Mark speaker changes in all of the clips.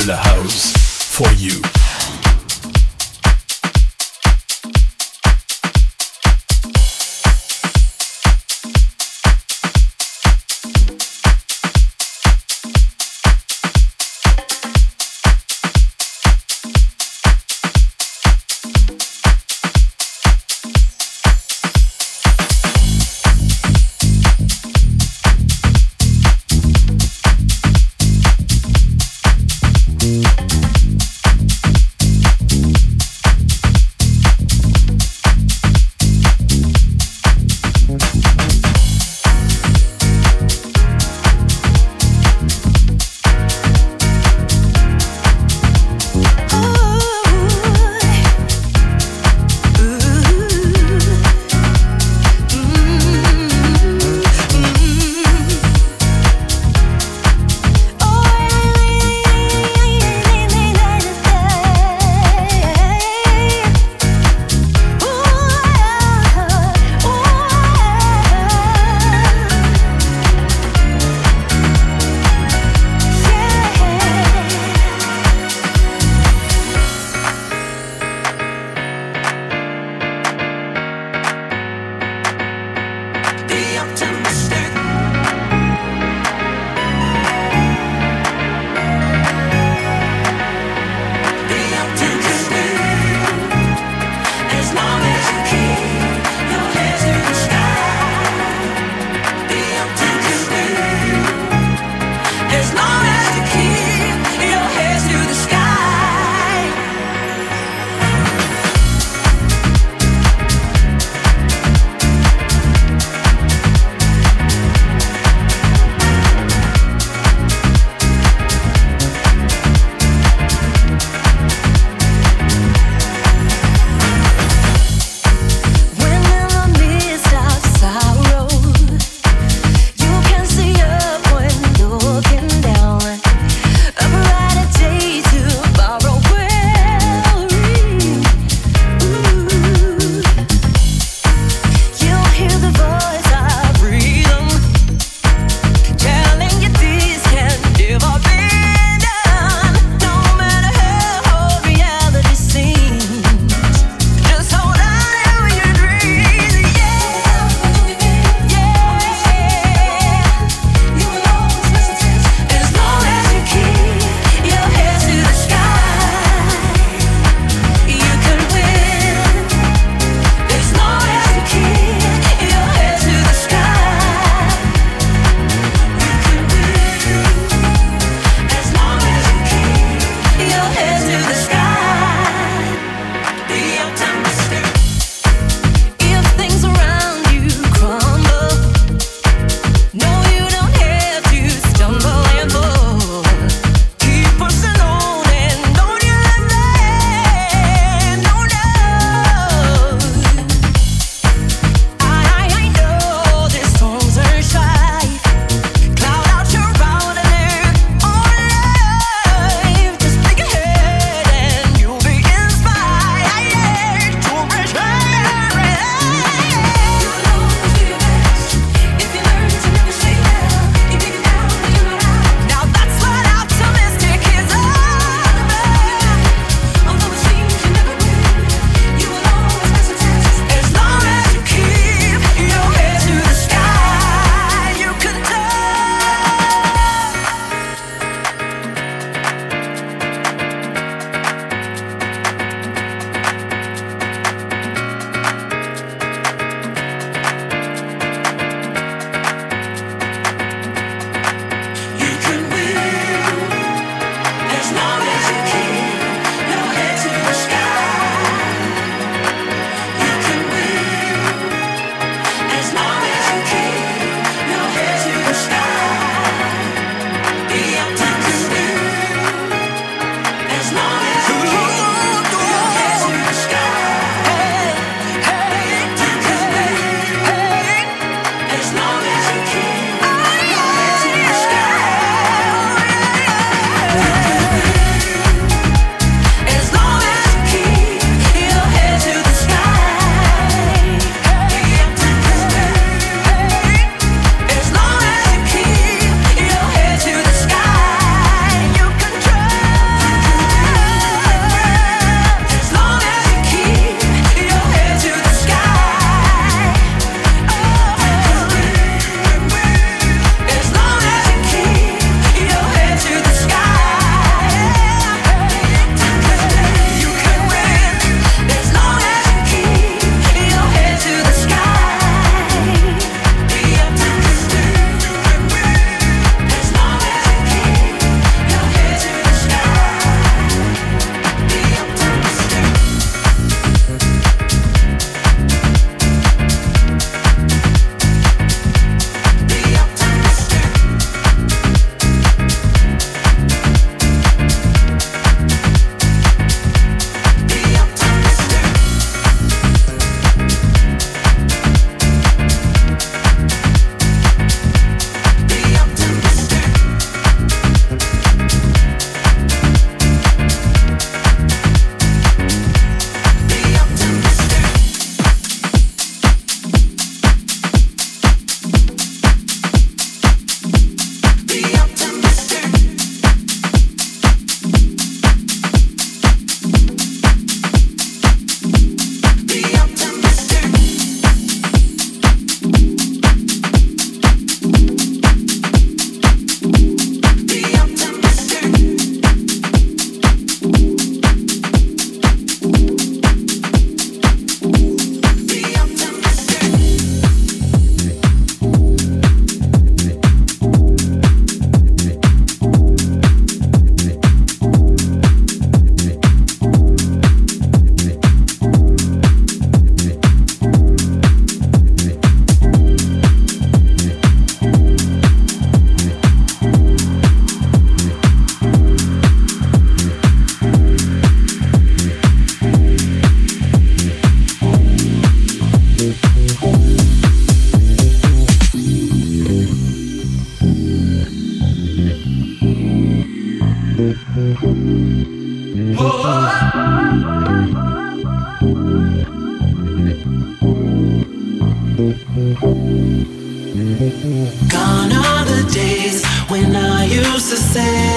Speaker 1: de la house for you.
Speaker 2: Gone are the days when I used to say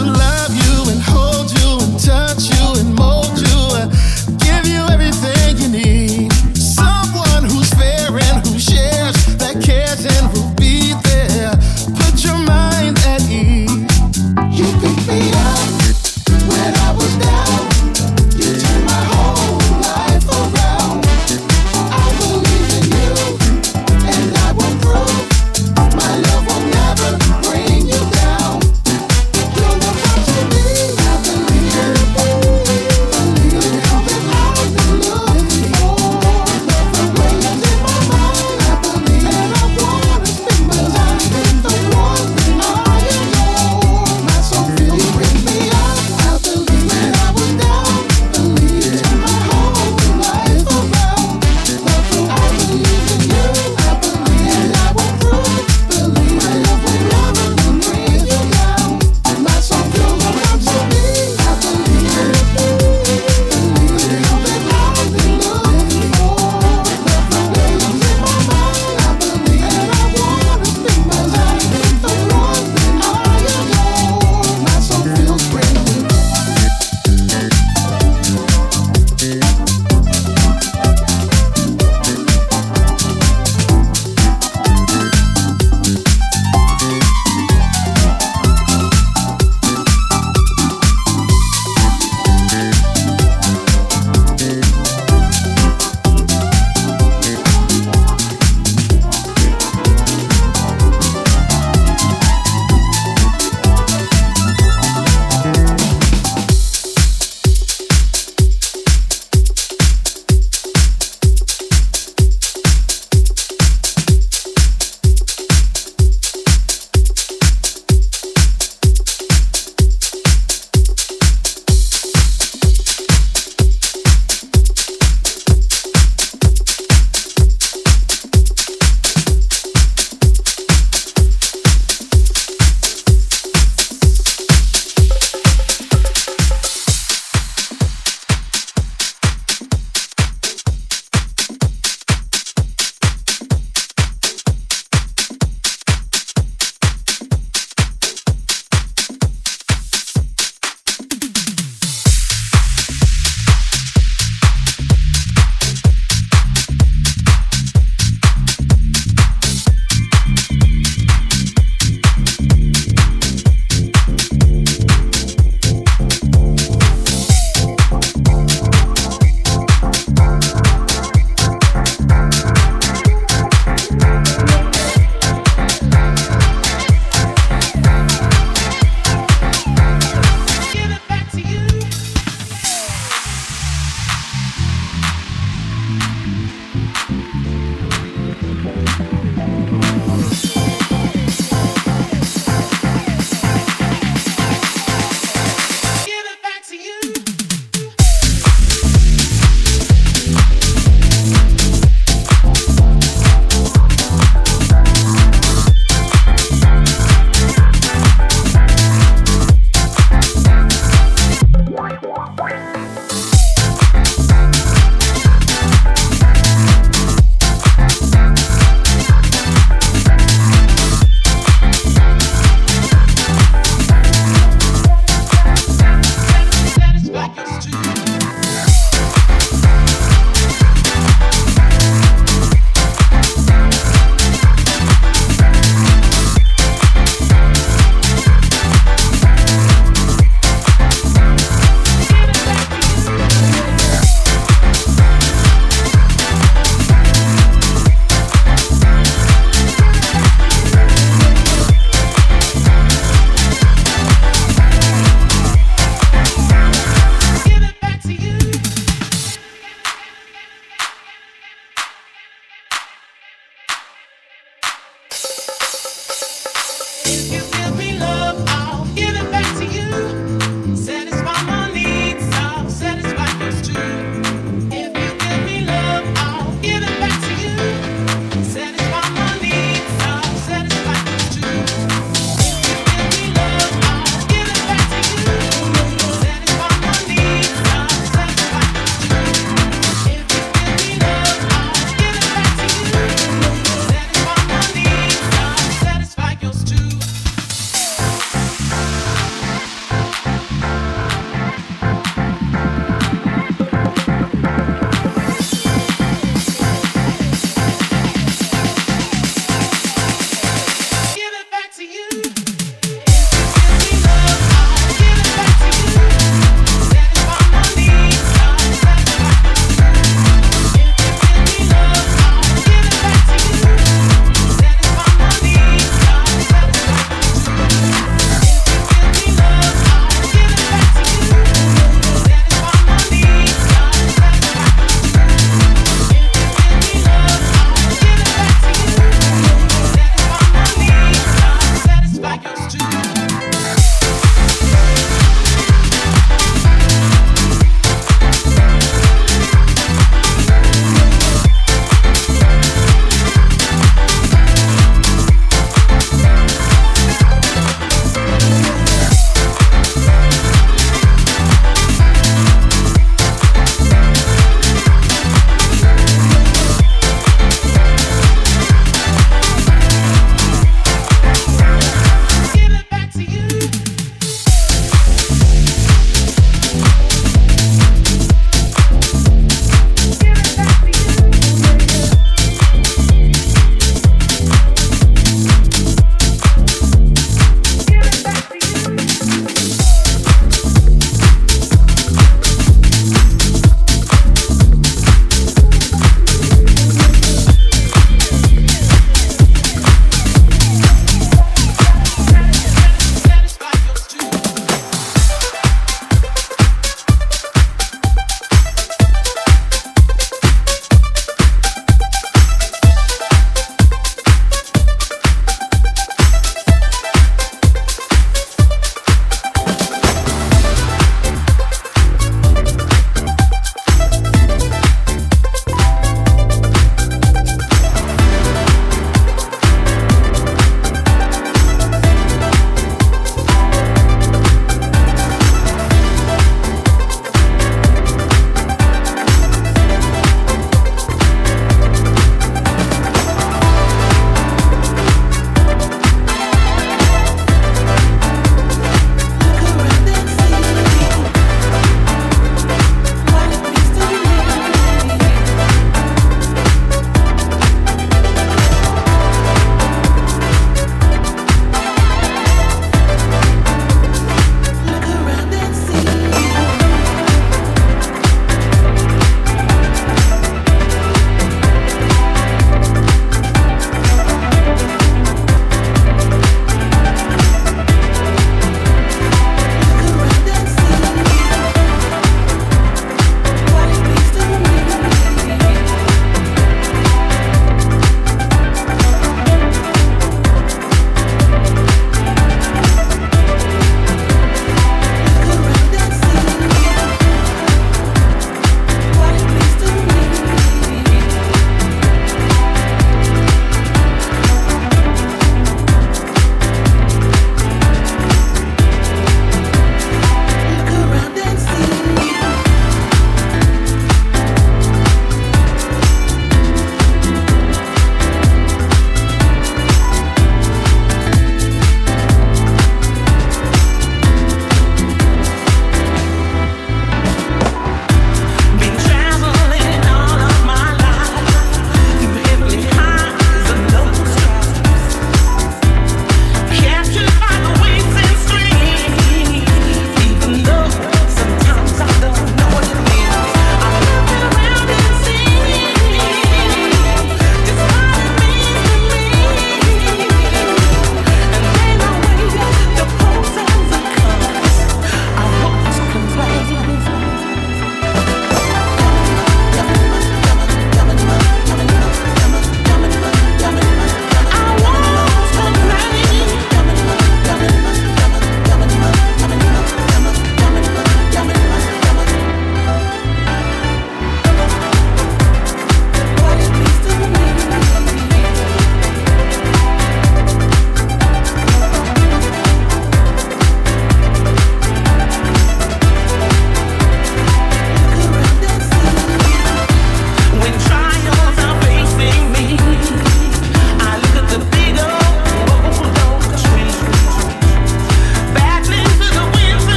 Speaker 3: to love you.